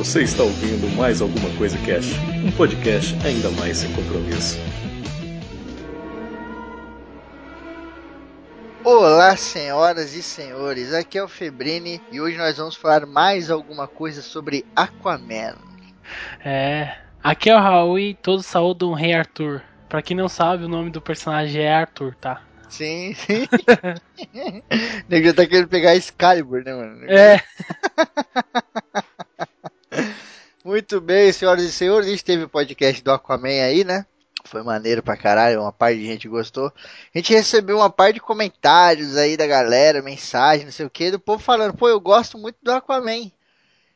Você está ouvindo mais alguma coisa Cash, um podcast ainda mais sem compromisso. Olá, senhoras e senhores, aqui é o Febrini e hoje nós vamos falar mais alguma coisa sobre Aquaman. É, aqui é o Raul e todos saúdam o Rei Arthur. Pra quem não sabe, o nome do personagem é Arthur, tá? Sim, sim. Nego já tá querendo pegar Excalibur, né, mano? É. Muito bem, senhoras e senhores, a gente teve o podcast do Aquaman aí, né? Foi maneiro pra caralho, uma parte de gente gostou. A gente recebeu uma parte de comentários aí da galera, mensagem, não sei o que, do povo falando, pô, eu gosto muito do Aquaman.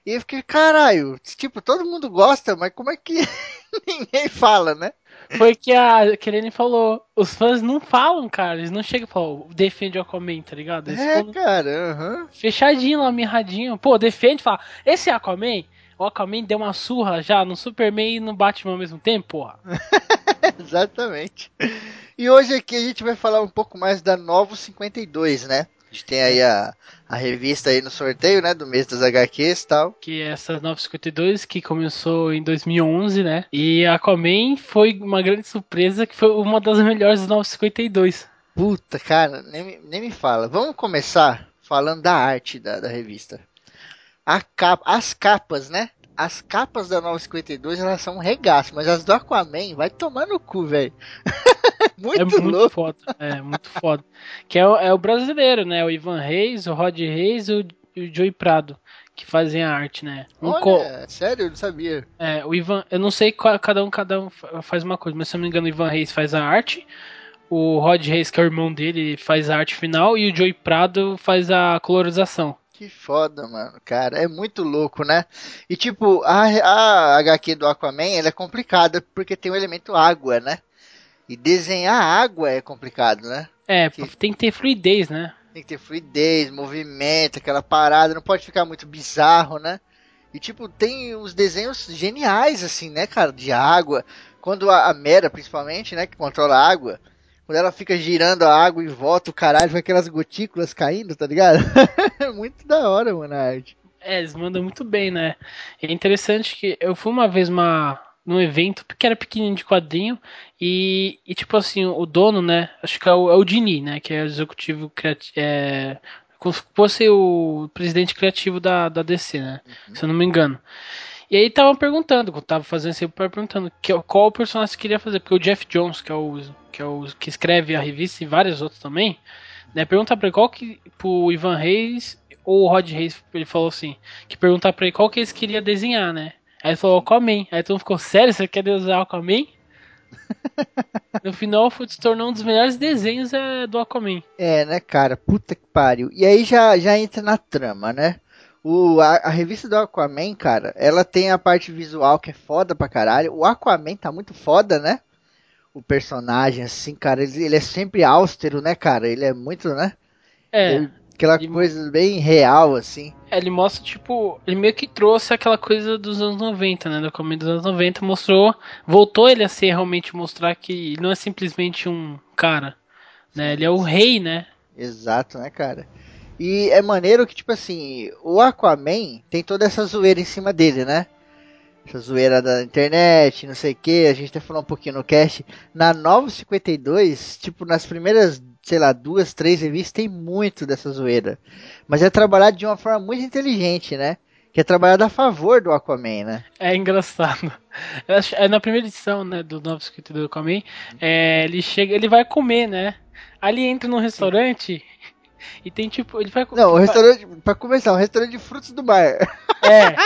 E eu fiquei, caralho, tipo, todo mundo gosta, mas como é que ninguém fala, né? Foi que a Kelene falou. Os fãs não falam, cara. Eles não chegam e falam, defende o Aquaman, tá ligado? Eles é, cara, uhum. Fechadinho lá, mirradinho. Pô, defende, fala. Esse é Aquaman, o Aquaman deu uma surra já no Superman e no Batman ao mesmo tempo, porra. Exatamente. E hoje aqui a gente vai falar um pouco mais da Novo 52, né? A gente tem aí a, a revista aí no sorteio, né, do mês das HQs e tal. Que é essa 952 que começou em 2011, né? E a Aquaman foi uma grande surpresa que foi uma das melhores das 952. Puta, cara, nem, nem me fala. Vamos começar falando da arte da, da revista. Capa, as capas, né? As capas da 952 elas são um regaço, mas as do Aquaman vai tomar no cu, velho. muito, é muito louco. foda. É, muito foda. Que é o, é o brasileiro, né? O Ivan Reis, o Rod Reis e o, o Joey Prado. Que fazem a arte, né? Um Olha, co... sério, eu não sabia. É, o Ivan, eu não sei qual, cada um, cada um faz uma coisa, mas se eu não me engano, o Ivan Reis faz a arte, o Rod Reis, que é o irmão dele, faz a arte final, e o Joey Prado faz a colorização. Que foda, mano, cara, é muito louco, né? E tipo, a, a HQ do Aquaman, ela é complicada porque tem o elemento água, né? E desenhar água é complicado, né? É, que... tem que ter fluidez, né? Tem que ter fluidez, movimento, aquela parada, não pode ficar muito bizarro, né? E tipo, tem uns desenhos geniais, assim, né, cara, de água. Quando a, a Mera, principalmente, né, que controla a água, quando ela fica girando a água em volta, o caralho, vai aquelas gotículas caindo, tá ligado? É muito da hora, mano, a arte. É, eles mandam muito bem, né? É interessante que eu fui uma vez uma, num evento que era pequenininho de quadrinho e, e tipo assim, o dono, né, acho que é o, é o Dini, né, que é o executivo criativo, é, como se fosse o presidente criativo da, da DC, né, uhum. se eu não me engano. E aí tava perguntando, quando tava fazendo esse perguntando que, qual personagem você queria fazer, porque o Jeff Jones, que é o que é o que escreve a revista e vários outros também, né, pergunta para ele qual que pro Ivan Reis ou o Rod Reis, ele falou assim, que perguntar para ele qual que eles queria desenhar, né? Aí ele falou Aquaman. Aí todo mundo ficou, sério, você quer desenhar Aquaman? no final se tornou um dos melhores desenhos é, do Aquaman. É, né, cara? Puta que pariu. E aí já, já entra na trama, né? O, a, a, revista do Aquaman, cara, ela tem a parte visual que é foda pra caralho. O Aquaman tá muito foda, né? O personagem, assim, cara, ele, ele é sempre austero, né, cara? Ele é muito, né? É. Ele, aquela ele, coisa bem real, assim. É, ele mostra, tipo, ele meio que trouxe aquela coisa dos anos 90, né? Do começo dos anos 90, mostrou, voltou ele a ser realmente mostrar que ele não é simplesmente um cara, né? Ele é o rei, né? Exato, né, cara? E é maneiro que, tipo assim, o Aquaman tem toda essa zoeira em cima dele, né? Essa zoeira da internet, não sei o que, a gente até falou um pouquinho no cast. Na Nova 52, tipo, nas primeiras, sei lá, duas, três revistas, tem muito dessa zoeira. Mas é trabalhado de uma forma muito inteligente, né? Que é trabalhado a favor do Aquaman, né? É engraçado. É na primeira edição, né, do 952 do Aquaman, é, ele chega, ele vai comer, né? Ali entra num restaurante e tem tipo. Ele vai, Não, o restaurante. Pra começar, um restaurante de frutos do mar. É.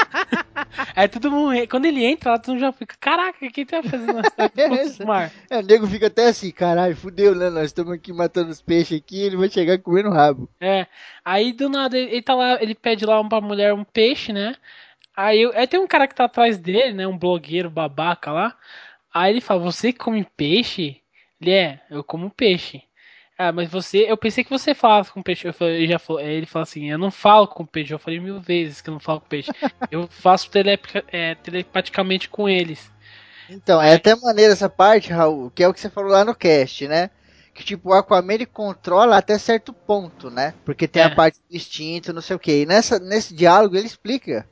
Aí todo mundo. Quando ele entra lá, todo mundo já fica. Caraca, quem tá fazendo frutos do mar? É, o nego fica até assim, caralho, fudeu, né? Nós estamos aqui matando os peixes aqui ele vai chegar comendo rabo. É. Aí do nada ele, ele tá lá, ele pede lá pra mulher um peixe, né? Aí, aí tem um cara que tá atrás dele, né? Um blogueiro babaca lá. Aí ele fala, você come peixe? Ele é, eu como peixe. Ah, mas você, eu pensei que você falava com peixe. Eu falei, ele já falou, ele fala assim, eu não falo com peixe. Eu falei mil vezes que eu não falo com peixe. eu faço telep é, telepaticamente com eles. Então, é até maneira essa parte, Raul, que é o que você falou lá no cast, né? Que tipo, o Aquaman ele controla até certo ponto, né? Porque tem é. a parte do instinto, não sei o que. E nessa, nesse diálogo ele explica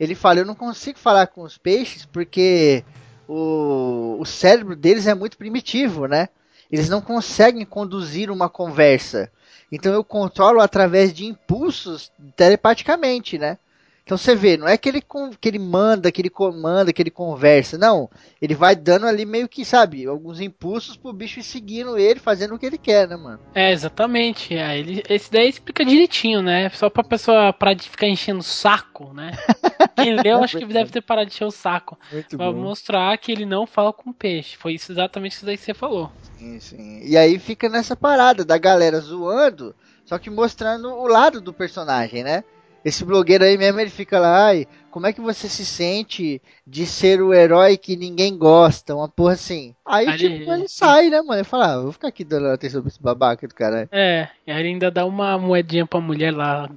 Ele fala, eu não consigo falar com os peixes porque o, o cérebro deles é muito primitivo, né? Eles não conseguem conduzir uma conversa. Então eu controlo através de impulsos telepaticamente, né? Então você vê, não é que ele, que ele manda, que ele comanda, que ele conversa. Não. Ele vai dando ali meio que, sabe, alguns impulsos pro bicho ir seguindo ele, fazendo o que ele quer, né, mano? É, exatamente. É, ele, esse daí explica direitinho, né? Só pra pessoa parar de ficar enchendo o saco, né? Quem leu, acho que deve ter parado de encher o saco. Muito pra bom. mostrar que ele não fala com peixe. Foi isso exatamente isso daí que você falou. Sim, sim. E aí fica nessa parada da galera zoando, só que mostrando o lado do personagem, né? Esse blogueiro aí mesmo, ele fica lá, ai, como é que você se sente de ser o herói que ninguém gosta? Uma porra assim. Aí, aí tipo, ele sai, né, mano? Ele fala, ah, vou ficar aqui dando atenção pra esse babaca do caralho. É, e aí ele ainda dá uma moedinha pra mulher lá.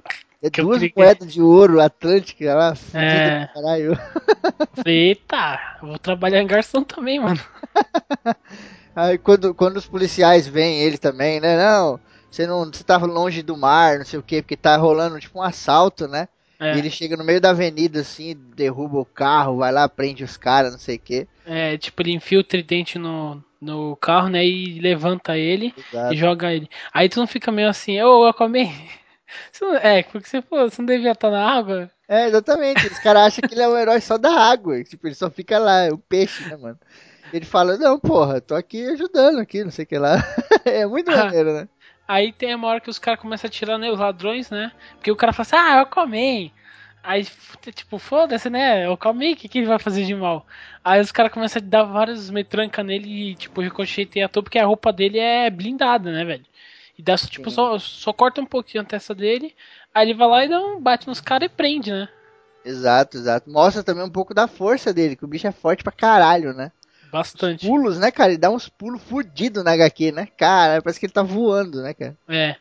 É duas moedas de ouro atlântica lá, é. caralho. Eita, vou trabalhar em garçom também, mano. aí quando, quando os policiais veem ele também, né? Não, você não você tá longe do mar, não sei o que, porque tá rolando tipo um assalto, né? É. E ele chega no meio da avenida assim, derruba o carro, vai lá, prende os caras, não sei o que. É, tipo, ele enfia o tridente no, no carro, né? E levanta ele Exato. e joga ele. Aí tu não fica meio assim, ô, oh, Aquaman. É, porque você, pô, você não devia estar na água. É, exatamente. Os caras acham que ele é um herói só da água. Tipo, ele só fica lá, é o peixe, né, mano? Ele fala, não, porra, tô aqui ajudando aqui, não sei o que lá. é muito ah, maneiro, né? Aí tem uma hora que os caras começam a tirar né, os ladrões, né? Porque o cara fala assim, ah, eu comi. Aí, tipo, foda-se, né? Eu comi, o que, que ele vai fazer de mal? Aí os caras começam a dar vários metranca nele e, tipo, ricocheteia à toa, porque a roupa dele é blindada, né, velho? E dá, tipo, só, só corta um pouquinho a testa dele, aí ele vai lá e dá um bate nos caras e prende, né? Exato, exato. Mostra também um pouco da força dele, que o bicho é forte pra caralho, né? Bastante. Os pulos, né, cara? Ele dá uns pulos fudidos na HQ, né? Cara, parece que ele tá voando, né, cara? É.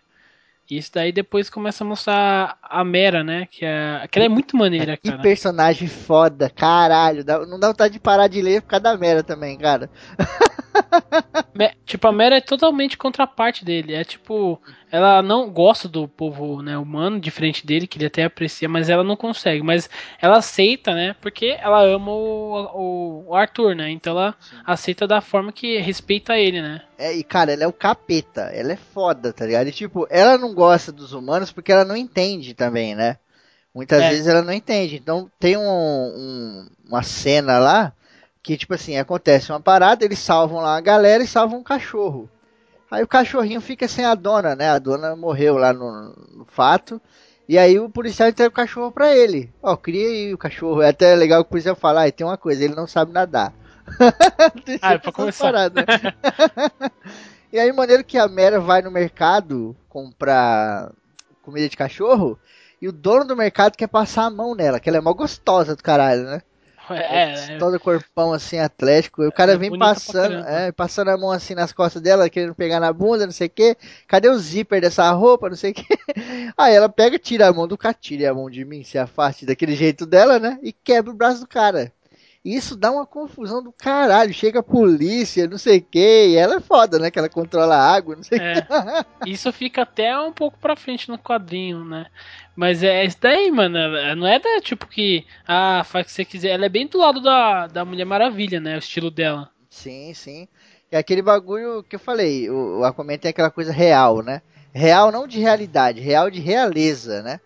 Isso daí depois começa a mostrar a Mera, né? Que, é, que ela é muito maneira, cara. Que personagem foda, caralho. não dá vontade de parar de ler por causa da Mera também, cara. tipo, a Mera é totalmente contraparte dele. É tipo, ela não gosta do povo né, humano, diferente dele, que ele até aprecia, mas ela não consegue. Mas ela aceita, né? Porque ela ama o, o Arthur, né? Então ela Sim. aceita da forma que respeita ele, né? É, e cara, ela é o capeta. Ela é foda, tá ligado? E tipo, ela não gosta dos humanos porque ela não entende também, né? Muitas é. vezes ela não entende. Então tem um, um, uma cena lá que, tipo assim, acontece uma parada, eles salvam lá a galera e salvam um cachorro. Aí o cachorrinho fica sem a dona, né? A dona morreu lá no, no fato. E aí o policial entrega o cachorro pra ele. Ó, cria aí o cachorro. É até legal que o policial falar, ah, tem uma coisa, ele não sabe nadar. ah, é pra começar. Parada, né? e aí, maneiro que a Mera vai no mercado comprar comida de cachorro. E o dono do mercado quer passar a mão nela, que ela é mó gostosa do caralho, né? É, é, todo corpão assim, atlético. O cara é vem passando, é, passando a mão assim nas costas dela, querendo pegar na bunda, não sei o que. Cadê o zíper dessa roupa, não sei o que. Aí ela pega, tira a mão do cara, tira a mão de mim, se afaste daquele jeito dela, né? E quebra o braço do cara. Isso dá uma confusão do caralho. Chega a polícia, não sei o que. E ela é foda, né? Que ela controla a água, não sei o é. que. Isso fica até um pouco pra frente no quadrinho, né? Mas é isso daí, mano. Não é da tipo que. Ah, faz o que você quiser. Ela é bem do lado da, da Mulher Maravilha, né? O estilo dela. Sim, sim. É aquele bagulho que eu falei. O, o Aquaman tem aquela coisa real, né? Real não de realidade, real de realeza, né?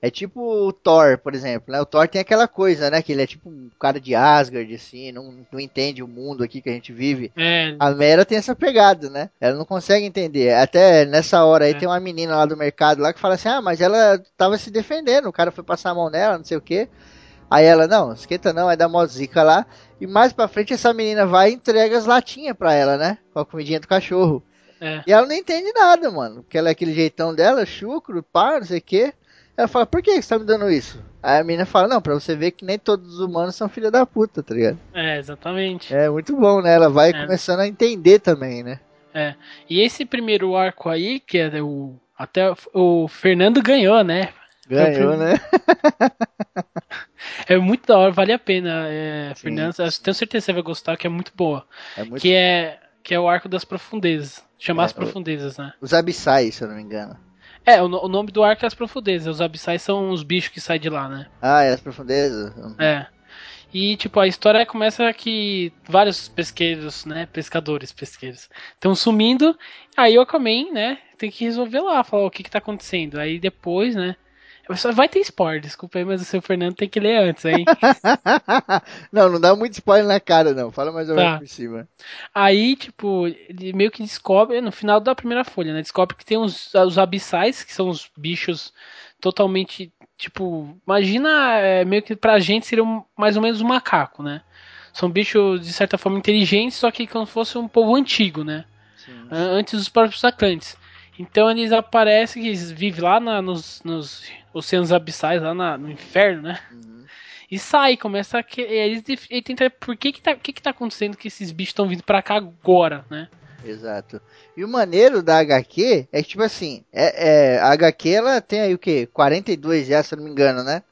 É tipo o Thor, por exemplo, né? O Thor tem aquela coisa, né? Que ele é tipo um cara de Asgard, assim, não, não entende o mundo aqui que a gente vive. É. A Mera tem essa pegada, né? Ela não consegue entender. Até nessa hora aí é. tem uma menina lá do mercado lá que fala assim, ah, mas ela tava se defendendo, o cara foi passar a mão nela, não sei o que. Aí ela, não, esquenta não, vai dar mó zica lá. E mais pra frente essa menina vai e entrega as latinhas pra ela, né? Com a comidinha do cachorro. É. E ela não entende nada, mano. Porque ela é aquele jeitão dela, chucro, pá, não sei o que. Ela fala, por que você tá me dando isso? Aí a menina fala, não, pra você ver que nem todos os humanos são filha da puta, tá ligado? É, exatamente. É muito bom, né? Ela vai é. começando a entender também, né? É. E esse primeiro arco aí, que é o. Até o Fernando ganhou, né? Ganhou, né? é muito da hora, vale a pena. É, Fernando, tenho certeza que você vai gostar, que é muito boa. É muito... Que é que é o arco das profundezas. Chamar é, as profundezas, né? Os abissais, se eu não me engano. É, o, o nome do arco é as profundezas. Os abissais são os bichos que saem de lá, né? Ah, é as profundezas? É. E, tipo, a história começa que vários pesqueiros, né? Pescadores, pesqueiros, estão sumindo. Aí o Aquaman, né? Tem que resolver lá, falar o que que tá acontecendo. Aí depois, né? Vai ter spoiler, desculpa aí, mas o seu Fernando tem que ler antes, hein? não, não dá muito spoiler na cara, não. Fala mais ou menos tá. por cima. Aí, tipo, ele meio que descobre, no final da primeira folha, né? Descobre que tem os, os abissais, que são os bichos totalmente. Tipo, imagina, é, meio que pra gente seria um, mais ou menos um macaco, né? São bichos, de certa forma, inteligentes, só que como se fosse um povo antigo, né? Sim. Antes dos próprios Atlantes. Então eles aparecem, eles vivem lá na, nos, nos, oceanos abissais, lá na, no inferno, né? Uhum. E sai, começa a. Que, eles ele tenta. Por que que tá, que que tá acontecendo que esses bichos estão vindo pra cá agora, né? Exato. E o maneiro da HQ é que, tipo assim, é, é, a HQ ela tem aí o que? 42 já, se eu não me engano, né?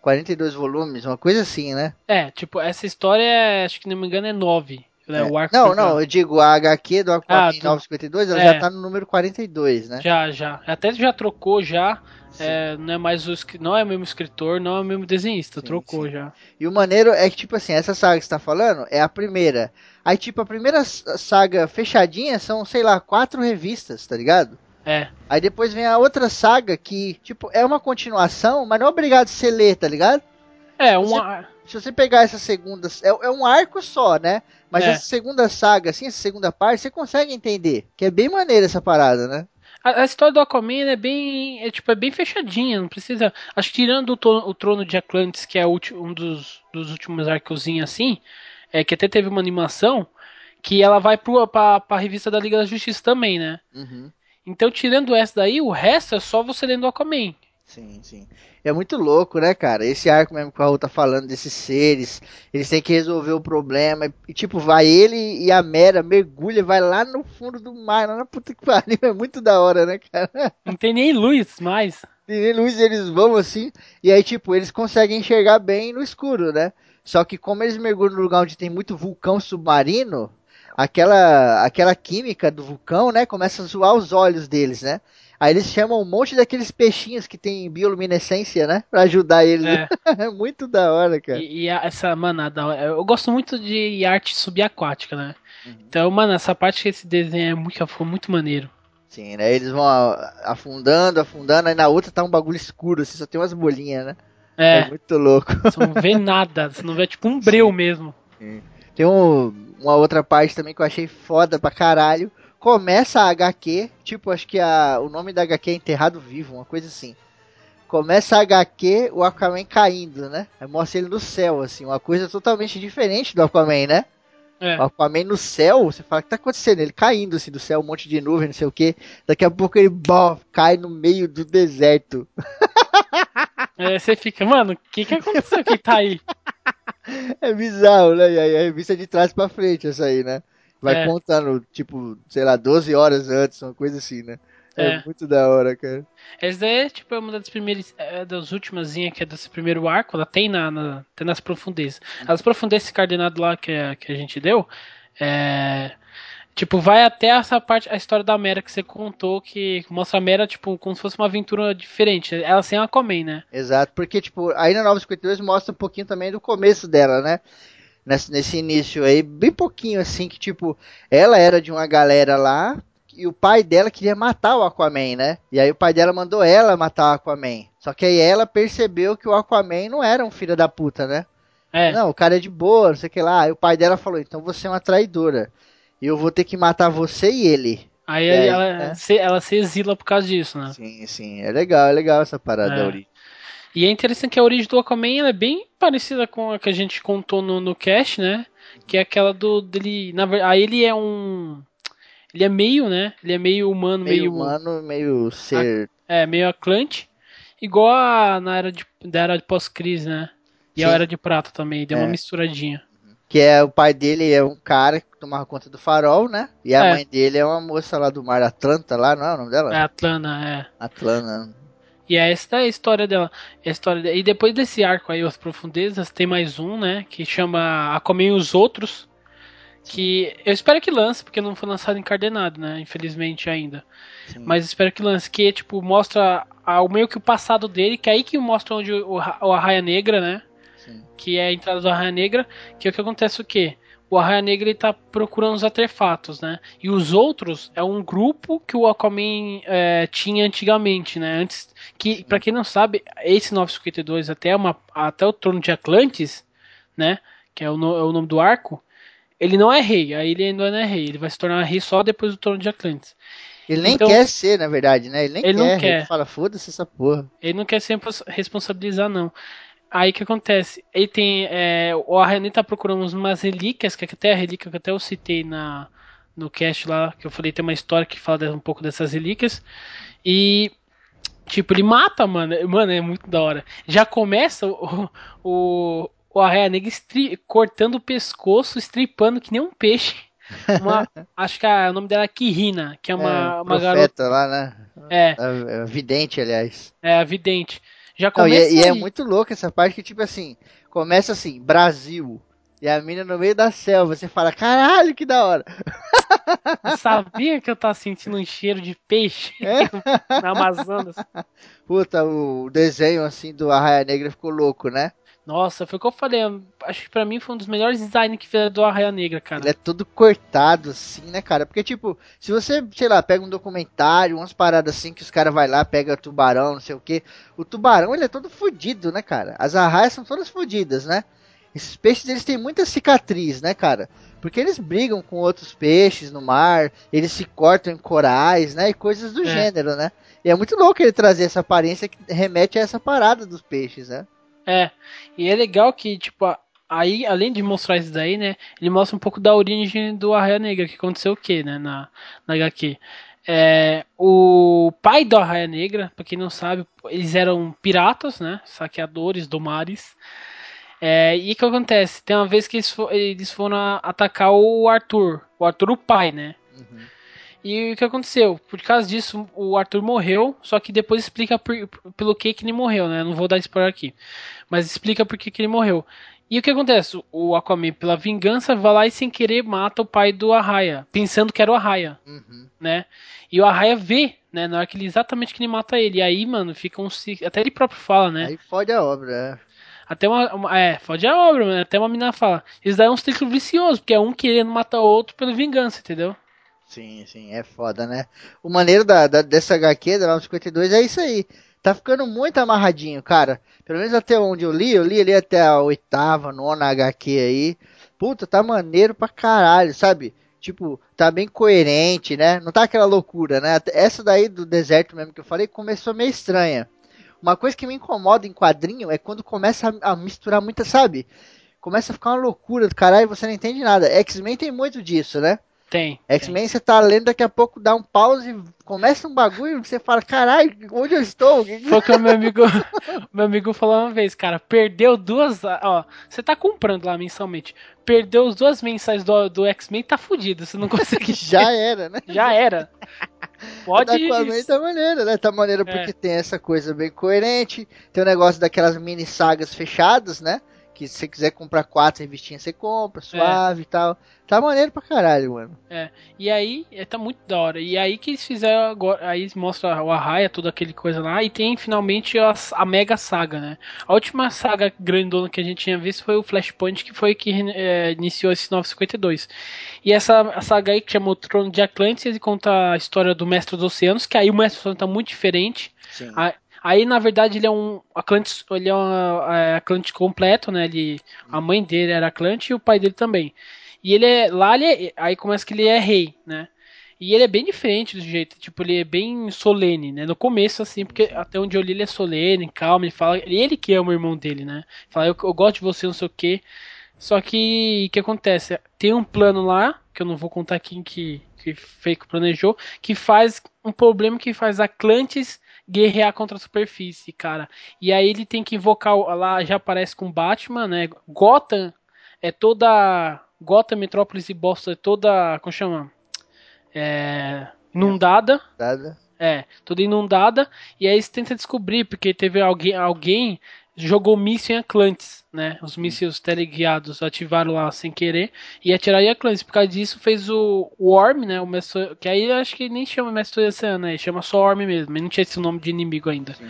42 volumes, uma coisa assim, né? É, tipo, essa história, acho que não me engano, é 9. Né? É. não, não, eu digo a HQ do Aquaman ah, 952, ela é. já tá no número 42, né? Já, já. Até já trocou já. É, não é mais o não é o mesmo escritor, não é o mesmo desenhista, sim, trocou sim. já. E o maneiro é que, tipo assim, essa saga que você tá falando é a primeira. Aí, tipo, a primeira saga fechadinha são, sei lá, quatro revistas, tá ligado? É. Aí depois vem a outra saga que, tipo, é uma continuação, mas não é obrigado a você ler, tá ligado? É, uma. Você se você pegar essa segunda. É, é um arco só, né? Mas é. essa segunda saga, assim, essa segunda parte, você consegue entender. Que é bem maneira essa parada, né? A, a história do Aquaman é bem. É, tipo, é bem fechadinha, não precisa. Acho que tirando o, to, o trono de Atlantis, que é um dos, dos últimos arcozinhos assim, é, que até teve uma animação, que ela vai pro, pra, pra revista da Liga da Justiça também, né? Uhum. Então, tirando essa daí, o resto é só você lendo o Aquaman. Sim, sim. É muito louco, né, cara? Esse arco mesmo que o Raul tá falando desses seres, eles têm que resolver o problema. E, tipo, vai ele e a Mera mergulha, vai lá no fundo do mar, lá na puta que pariu. É muito da hora, né, cara? Não tem nem luz mais. Tem nem luz, eles vão assim. E aí, tipo, eles conseguem enxergar bem no escuro, né? Só que como eles mergulham no lugar onde tem muito vulcão submarino, aquela, aquela química do vulcão, né, começa a zoar os olhos deles, né? Aí eles chamam um monte daqueles peixinhos que tem bioluminescência, né? Pra ajudar eles. É, é muito da hora, cara. E, e essa, manada, eu gosto muito de arte subaquática, né? Uhum. Então, mano, essa parte que esse desenho é muito, foi muito maneiro. Sim, né? Eles vão afundando, afundando, aí na outra tá um bagulho escuro, assim, só tem umas bolinhas, né? É. É muito louco. Você não vê nada, você não vê tipo um breu Sim. mesmo. Sim. Tem um, uma outra parte também que eu achei foda pra caralho começa a HQ, tipo, acho que a, o nome da HQ é Enterrado Vivo, uma coisa assim. Começa a HQ, o Aquaman caindo, né? Aí mostra ele no céu, assim, uma coisa totalmente diferente do Aquaman, né? É. O Aquaman no céu, você fala, o que tá acontecendo? Ele caindo assim do céu, um monte de nuvem, não sei o que. Daqui a pouco ele bof, cai no meio do deserto. É, você fica, mano, o que que aconteceu que tá aí? É bizarro, né? E aí a revista é de trás pra frente, essa aí, né? Vai é. contando, tipo, sei lá, 12 horas antes, uma coisa assim, né? É, é, muito da hora, cara. Essa daí é, tipo, é uma das primeiras, é, das últimas, que é desse primeiro arco, ela tem, na, na tem nas profundezas. As profundezas coordenado lá que, que a gente deu, é, tipo, vai até essa parte, a história da Mera que você contou, que mostra a Mera, tipo, como se fosse uma aventura diferente. Ela sem Aquaman, né? Exato, porque, tipo, aí na 952 mostra um pouquinho também do começo dela, né? Nesse, nesse início aí, bem pouquinho assim, que tipo, ela era de uma galera lá, e o pai dela queria matar o Aquaman, né? E aí o pai dela mandou ela matar o Aquaman. Só que aí ela percebeu que o Aquaman não era um filho da puta, né? É. Não, o cara é de boa, não sei o que lá. Aí o pai dela falou, então você é uma traidora. E eu vou ter que matar você e ele. Aí, aí ela, né? se, ela se exila por causa disso, né? Sim, sim. É legal, é legal essa parada é. ali. E é interessante que a origem do Aquaman é bem parecida com a que a gente contou no, no cast, né? Que é aquela do dele. Na verdade, aí ele é um. Ele é meio, né? Ele é meio humano, meio. Meio humano, meio ser. É, meio Atlante. Igual a, na era de, da era de pós-crise, né? E Sim. a era de prata também, deu é. uma misturadinha. Que é o pai dele é um cara que tomava conta do farol, né? E a é. mãe dele é uma moça lá do mar Atlanta, lá, não é o nome dela? É Atlana, é. Atlana. E esta é a história dela. A história dela. E depois desse arco aí, As Profundezas, tem mais um, né? Que chama Aquaman e os Outros. Que eu espero que lance, porque não foi lançado encadenado, né? Infelizmente ainda. Sim. Mas espero que lance, que tipo, mostra o meio que o passado dele, que é aí que mostra onde o, o Arraia Negra, né? Sim. Que é a entrada do Arraia Negra, que é o que acontece o quê? O Arraia Negra ele tá procurando os artefatos, né? E os outros é um grupo que o Aquaman é, tinha antigamente, né? Antes que, para quem não sabe, esse 952 até uma até o trono de Atlantis, né? Que é o, é o nome do arco ele não é rei, aí ele ainda não é rei, ele vai se tornar rei só depois do trono de Atlantis. Ele nem então, quer ser, na verdade, né? Ele nem ele quer. Não quer. Ele fala, foda-se essa porra. Ele não quer se responsabilizar, não. Aí que acontece? Ele tem. É, o Arrani tá procurando umas relíquias, que até a relíquia que até eu citei na, no cast lá, que eu falei, tem uma história que fala um pouco dessas relíquias. E. Tipo, ele mata, mano. Mano, é muito da hora. Já começa o, o, o Arraia Negra cortando o pescoço, estripando que nem um peixe. Uma, acho que a, o nome dela é Kirina, que é uma, é, uma garota. lá, né? É. A, a vidente, aliás. É, a vidente. Já começa. Não, e, é, e, é muito louco essa parte que, tipo assim, começa assim, Brasil. E a mina no meio da selva, você fala, caralho, que da hora. Eu sabia que eu tava sentindo um cheiro de peixe é? na Amazonas. Puta, o desenho assim do Arraia Negra ficou louco, né? Nossa, foi o que eu falei. Acho que pra mim foi um dos melhores designs que fez do Arraia Negra, cara. Ele é todo cortado, assim, né, cara? Porque, tipo, se você, sei lá, pega um documentário, umas paradas assim, que os caras vai lá, pega tubarão, não sei o que. O tubarão, ele é todo fudido, né, cara? As arraias são todas fudidas, né? Esses peixes, eles têm muita cicatriz, né, cara? Porque eles brigam com outros peixes no mar, eles se cortam em corais, né? E coisas do é. gênero, né? E é muito louco ele trazer essa aparência que remete a essa parada dos peixes, né? É, e é legal que, tipo, aí, além de mostrar isso daí, né, ele mostra um pouco da origem do Arraia Negra, que aconteceu o que, né, na, na HQ. É, o pai do Arraia Negra, pra quem não sabe, eles eram piratas, né, saqueadores do mares. É, e o que acontece? Tem uma vez que eles, eles foram atacar o Arthur, o Arthur o pai, né. Uhum. E o que aconteceu? Por causa disso, o Arthur morreu, só que depois explica por, pelo que, que ele morreu, né? Não vou dar spoiler aqui. Mas explica por que, que ele morreu. E o que acontece? O Aquaman, pela vingança, vai lá e sem querer mata o pai do Arraia, pensando que era o Arraia, uhum. né? E o Arraia vê, né, na hora que ele exatamente que ele mata ele. E aí, mano, fica um até ele próprio fala, né? Aí fode a obra, é. Até uma, uma, é, fode a obra, mano. Até uma menina fala. Isso daí é um ciclo vicioso, porque é um querendo matar o outro pela vingança, entendeu? Sim, sim, é foda, né? O maneiro da, da, dessa HQ, da 952, é isso aí. Tá ficando muito amarradinho, cara. Pelo menos até onde eu li, eu li ali até a oitava, nona HQ aí. Puta, tá maneiro pra caralho, sabe? Tipo, tá bem coerente, né? Não tá aquela loucura, né? Essa daí do deserto mesmo que eu falei começou meio estranha. Uma coisa que me incomoda em quadrinho é quando começa a, a misturar muita, sabe? Começa a ficar uma loucura do caralho e você não entende nada. X-Men tem muito disso, né? Tem. X-Men você tá lendo, daqui a pouco dá um pause, começa um bagulho e você fala, caralho, onde eu estou? Foi que o meu amigo, meu amigo falou uma vez, cara, perdeu duas, ó, você tá comprando lá mensalmente, perdeu as duas mensais do, do X-Men, tá fudido, você não consegue. Já era, né? Já era. Pode ir. Aquaman tá maneiro, né? Tá maneiro é. porque tem essa coisa bem coerente, tem o negócio daquelas mini sagas fechadas, né? Que se você quiser comprar quatro revistinhas, você compra, suave é. e tal. Tá maneiro pra caralho, mano. É. E aí, é, tá muito da hora. E aí que eles fizeram agora. Aí mostra o Arraia, toda aquele coisa lá. E tem finalmente a, a Mega Saga, né? A última saga grandona que a gente tinha visto foi o Flashpoint, que foi que é, iniciou esse 952. E essa saga aí que chamou Trono de Atlantis, ele conta a história do Mestre dos Oceanos, que aí o Mestre dos Oceanos tá muito diferente. Sim. A, Aí, na verdade, ele é um Atlante, ele é um é, Atlante completo, né? Ele, a mãe dele era Atlante e o pai dele também. E ele é. Lá ele é, Aí começa que ele é rei, né? E ele é bem diferente do jeito, tipo, ele é bem solene, né? No começo, assim, porque até onde eu li ele é solene, calmo, ele fala. Ele que ama o irmão dele, né? Fala, eu, eu gosto de você, não sei o quê. Só que o que acontece? Tem um plano lá, que eu não vou contar quem que, que que planejou, que faz um problema que faz Atlantis guerrear contra a superfície, cara. E aí ele tem que invocar lá, já aparece com Batman, né? Gotham é toda Gotham, Metrópolis e Boston é toda, como chama? É, inundada. Inundada. É, toda inundada. E aí você tenta descobrir porque teve alguém, alguém jogou míssil em Atlantis, né? Os mísseis teleguiados ativaram lá sem querer e atiraram em Atlantis. Por causa disso fez o, o Orm, né? O mestre, que aí acho que nem chama Mestre Oceano, né? Chama só Orm mesmo. Ele não tinha esse nome de inimigo ainda. Sim.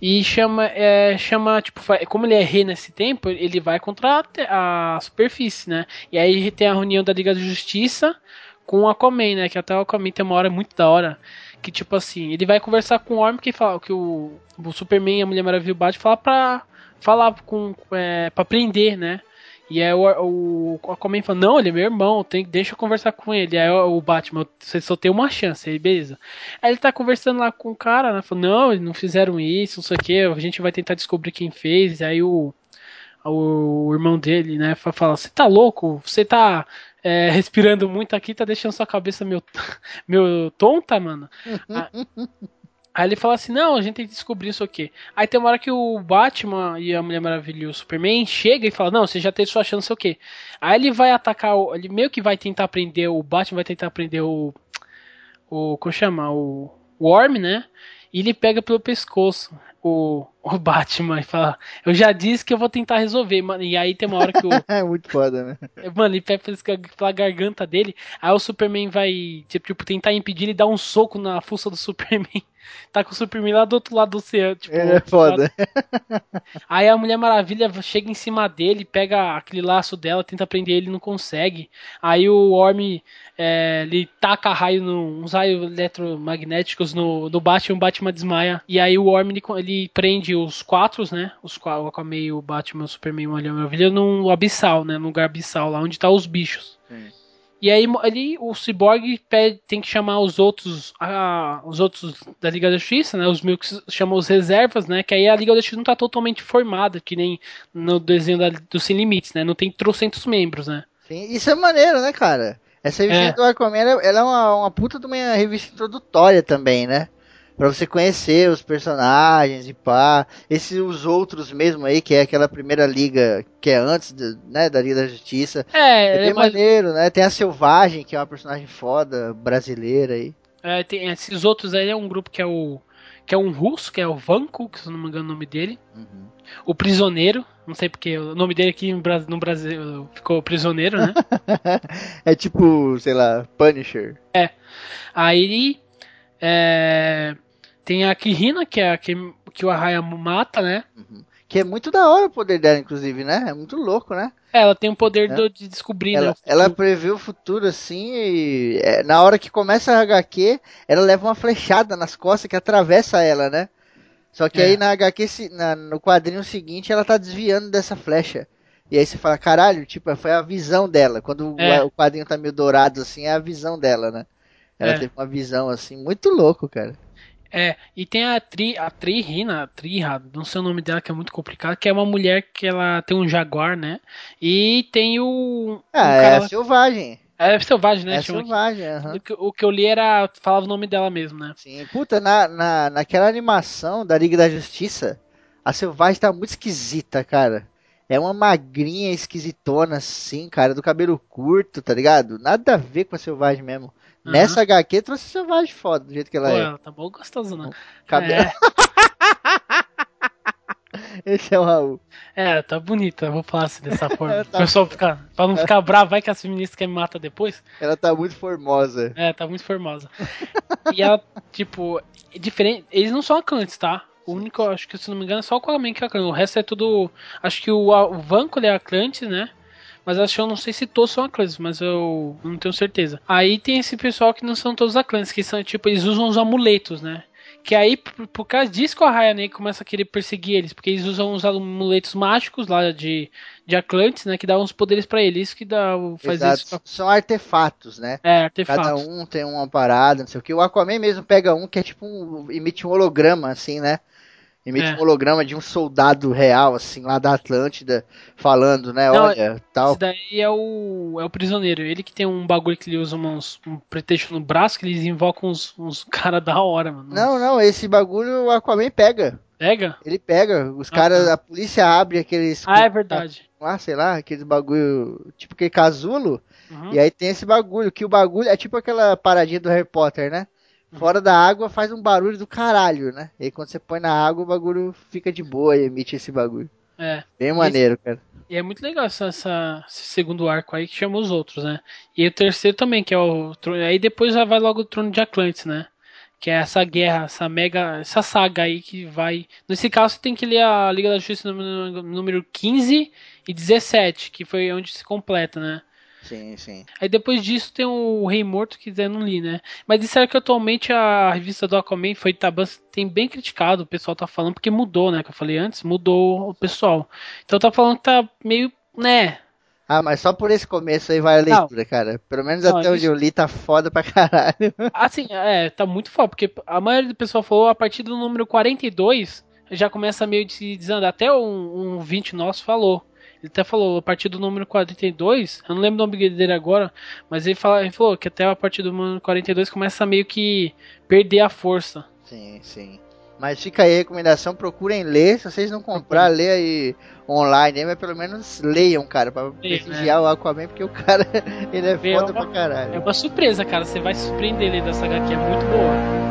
E chama, é, chama, tipo, como ele é rei nesse tempo, ele vai contra a, a superfície, né? E aí tem a reunião da Liga da Justiça com o Aquaman, né? Que até o Aquaman tem uma hora muito da hora. Que tipo assim, ele vai conversar com o Orm que fala que o, o Superman e a Mulher Maravilha bate falar pra. falar com. É, pra prender, né? E aí o, o Aquaman fala, não, ele é meu irmão, tem, deixa eu conversar com ele. Aí o Batman, você só tem uma chance, aí beleza. Aí ele tá conversando lá com o cara, né? Falou, não, eles não fizeram isso, não sei o que, a gente vai tentar descobrir quem fez. Aí o, o, o irmão dele, né, fala, você tá louco? Você tá é, respirando muito aqui, tá deixando sua cabeça meio, meio tonta, mano. Aí ele fala assim, não, a gente tem que descobrir isso aqui. Aí tem uma hora que o Batman e a Mulher Maravilha e o Superman chega e fala, não, você já teve sua chance, sei o quê. Aí ele vai atacar, ele meio que vai tentar prender, o Batman vai tentar prender o, o como chama, o, o Worm, né? E ele pega pelo pescoço o, o Batman e fala: Eu já disse que eu vou tentar resolver, mano. E aí tem uma hora que o. é muito foda, né? Mano, ele pega pela garganta dele. Aí o Superman vai, tipo, tentar impedir ele dar um soco na fuça do Superman. Tá com o Superman lá do outro lado do oceano. Tipo, ele é foda. Aí a Mulher Maravilha chega em cima dele, pega aquele laço dela, tenta prender ele, não consegue. Aí o Orm é, ele taca raio no, uns raios eletromagnéticos no, no Batman, o Batman desmaia. E aí o Orm ele, ele prende os quatro, né? Os quatro, o Aquaman, o Batman, o Superman e a Mulher Maravilha no abissal, né? No lugar abissal, lá onde tá os bichos. Sim. E aí ali o Cyborg pede, tem que chamar os outros, a, os outros da Liga da Justiça, né? Os que chamam os reservas, né? Que aí a Liga da Justiça não tá totalmente formada, que nem no desenho da, do Sem Limites, né? Não tem trocentos membros, né? Sim, isso é maneiro, né, cara? Essa revista é. do Aquaman, ela é uma, uma puta de uma revista introdutória também, né? Pra você conhecer os personagens e pá. Esses os outros mesmo aí, que é aquela primeira liga que é antes de, né, da Liga da Justiça. É, é bem é maneiro, né? Tem a Selvagem, que é uma personagem foda, brasileira aí. É, tem esses outros aí é um grupo que é o. Que é um russo, que é o Vanko, que se não me engano o nome dele. Uhum. O Prisioneiro, não sei porque o nome dele aqui no Brasil ficou Prisioneiro, né? é tipo, sei lá, Punisher. É. Aí é, tem a Kirina, que é a que, que o Arraia mata, né? Uhum. Que é muito da hora o poder dela, inclusive, né? É muito louco, né? É, ela tem o poder é. de descobrir, ela, né? Ela prevê o futuro, assim, e é, na hora que começa a HQ, ela leva uma flechada nas costas que atravessa ela, né? Só que é. aí na HQ, na, no quadrinho seguinte, ela tá desviando dessa flecha. E aí você fala, caralho, tipo, foi a visão dela. Quando é. o, o quadrinho tá meio dourado, assim, é a visão dela, né? Ela é. teve uma visão assim muito louco, cara. É, e tem a Tri, a Tri Rina, a Triha, não sei o nome dela que é muito complicado, que é uma mulher que ela tem um jaguar, né? E tem o. Ah, um é a selvagem. É selvagem, né? É selvagem, uhum. o, que, o que eu li era. falava o nome dela mesmo, né? Sim, puta, na, na, naquela animação da Liga da Justiça, a selvagem tá muito esquisita, cara. É uma magrinha esquisitona assim, cara, do cabelo curto, tá ligado? Nada a ver com a selvagem mesmo. Uhum. Nessa HQ trouxe selvagem foda, do jeito que ela Pô, é. Ela tá bom gostosa, né? Cabelo. É. Esse é o Raul. É, tá bonita, vou falar assim dessa forma. tá... Pessoal ficar, pra não ficar bravo, vai que as feministas querem me matar depois. Ela tá muito formosa. É, tá muito formosa. e ela, tipo, é diferente. Eles não são acantes, tá? O único, acho que se não me engano, é só o Aquaman que é Atlante. O resto é tudo. Acho que o, o Vanco é Atlante, né? Mas acho que eu não sei se todos são Atlantes, mas eu não tenho certeza. Aí tem esse pessoal que não são todos Atlantes, que são tipo, eles usam os amuletos, né? Que aí, por, por causa disso que o Ryan começa a querer perseguir eles, porque eles usam os amuletos mágicos lá de, de Atlantes, né? Que dá uns poderes para eles, isso que dá, faz Exato. isso. São artefatos, né? É, artefatos. Cada um tem uma parada, não sei o que. O Aquaman mesmo pega um que é tipo um, emite um holograma, assim, né? Emite é. um holograma de um soldado real, assim, lá da Atlântida, falando, né? Não, olha, tal. Esse daí é o, é o prisioneiro. Ele que tem um bagulho que ele usa uns, um pretexto no braço que eles invocam uns, uns caras da hora, mano. Não, não, esse bagulho o Aquaman pega. Pega? Ele pega. Os ah, caras, tá. a polícia abre aqueles. Ah, é verdade. Ah, sei lá, aqueles bagulho. Tipo aquele casulo. Uhum. E aí tem esse bagulho, que o bagulho é tipo aquela paradinha do Harry Potter, né? Fora da água faz um barulho do caralho, né? E aí quando você põe na água o bagulho fica de boa e emite esse bagulho. É. Bem maneiro, cara. E é muito legal essa, essa, esse segundo arco aí que chama os outros, né? E o terceiro também, que é o. Aí depois já vai logo o Trono de Atlantis, né? Que é essa guerra, essa mega. Essa saga aí que vai. Nesse caso, você tem que ler a Liga da Justiça número, número 15 e 17, que foi onde se completa, né? Sim, sim. Aí depois disso tem o Rei Morto, que eu não li, né? Mas disseram que atualmente a revista do Aquaman foi tá, tem bem criticado, o pessoal tá falando, porque mudou, né? Que eu falei antes, mudou o pessoal. Então tá falando que tá meio, né? Ah, mas só por esse começo aí vai a leitura, não. cara. Pelo menos não, até onde eu li tá foda pra caralho. Assim, é, tá muito foda, porque a maioria do pessoal falou a partir do número 42 já começa meio de se desandar. Até um, um 20 nosso falou ele até falou, a partir do número 42, eu não lembro o nome dele agora, mas ele, fala, ele falou que até a partir do número 42 começa a meio que perder a força. Sim, sim. Mas fica aí a recomendação, procurem ler. Se vocês não comprar, lê aí online, mas pelo menos leiam, cara, pra prestigiar né? o Aquaman, porque o cara, ele é foda é uma, pra caralho. É uma surpresa, cara. Você vai surpreender dessa HQ, é muito boa.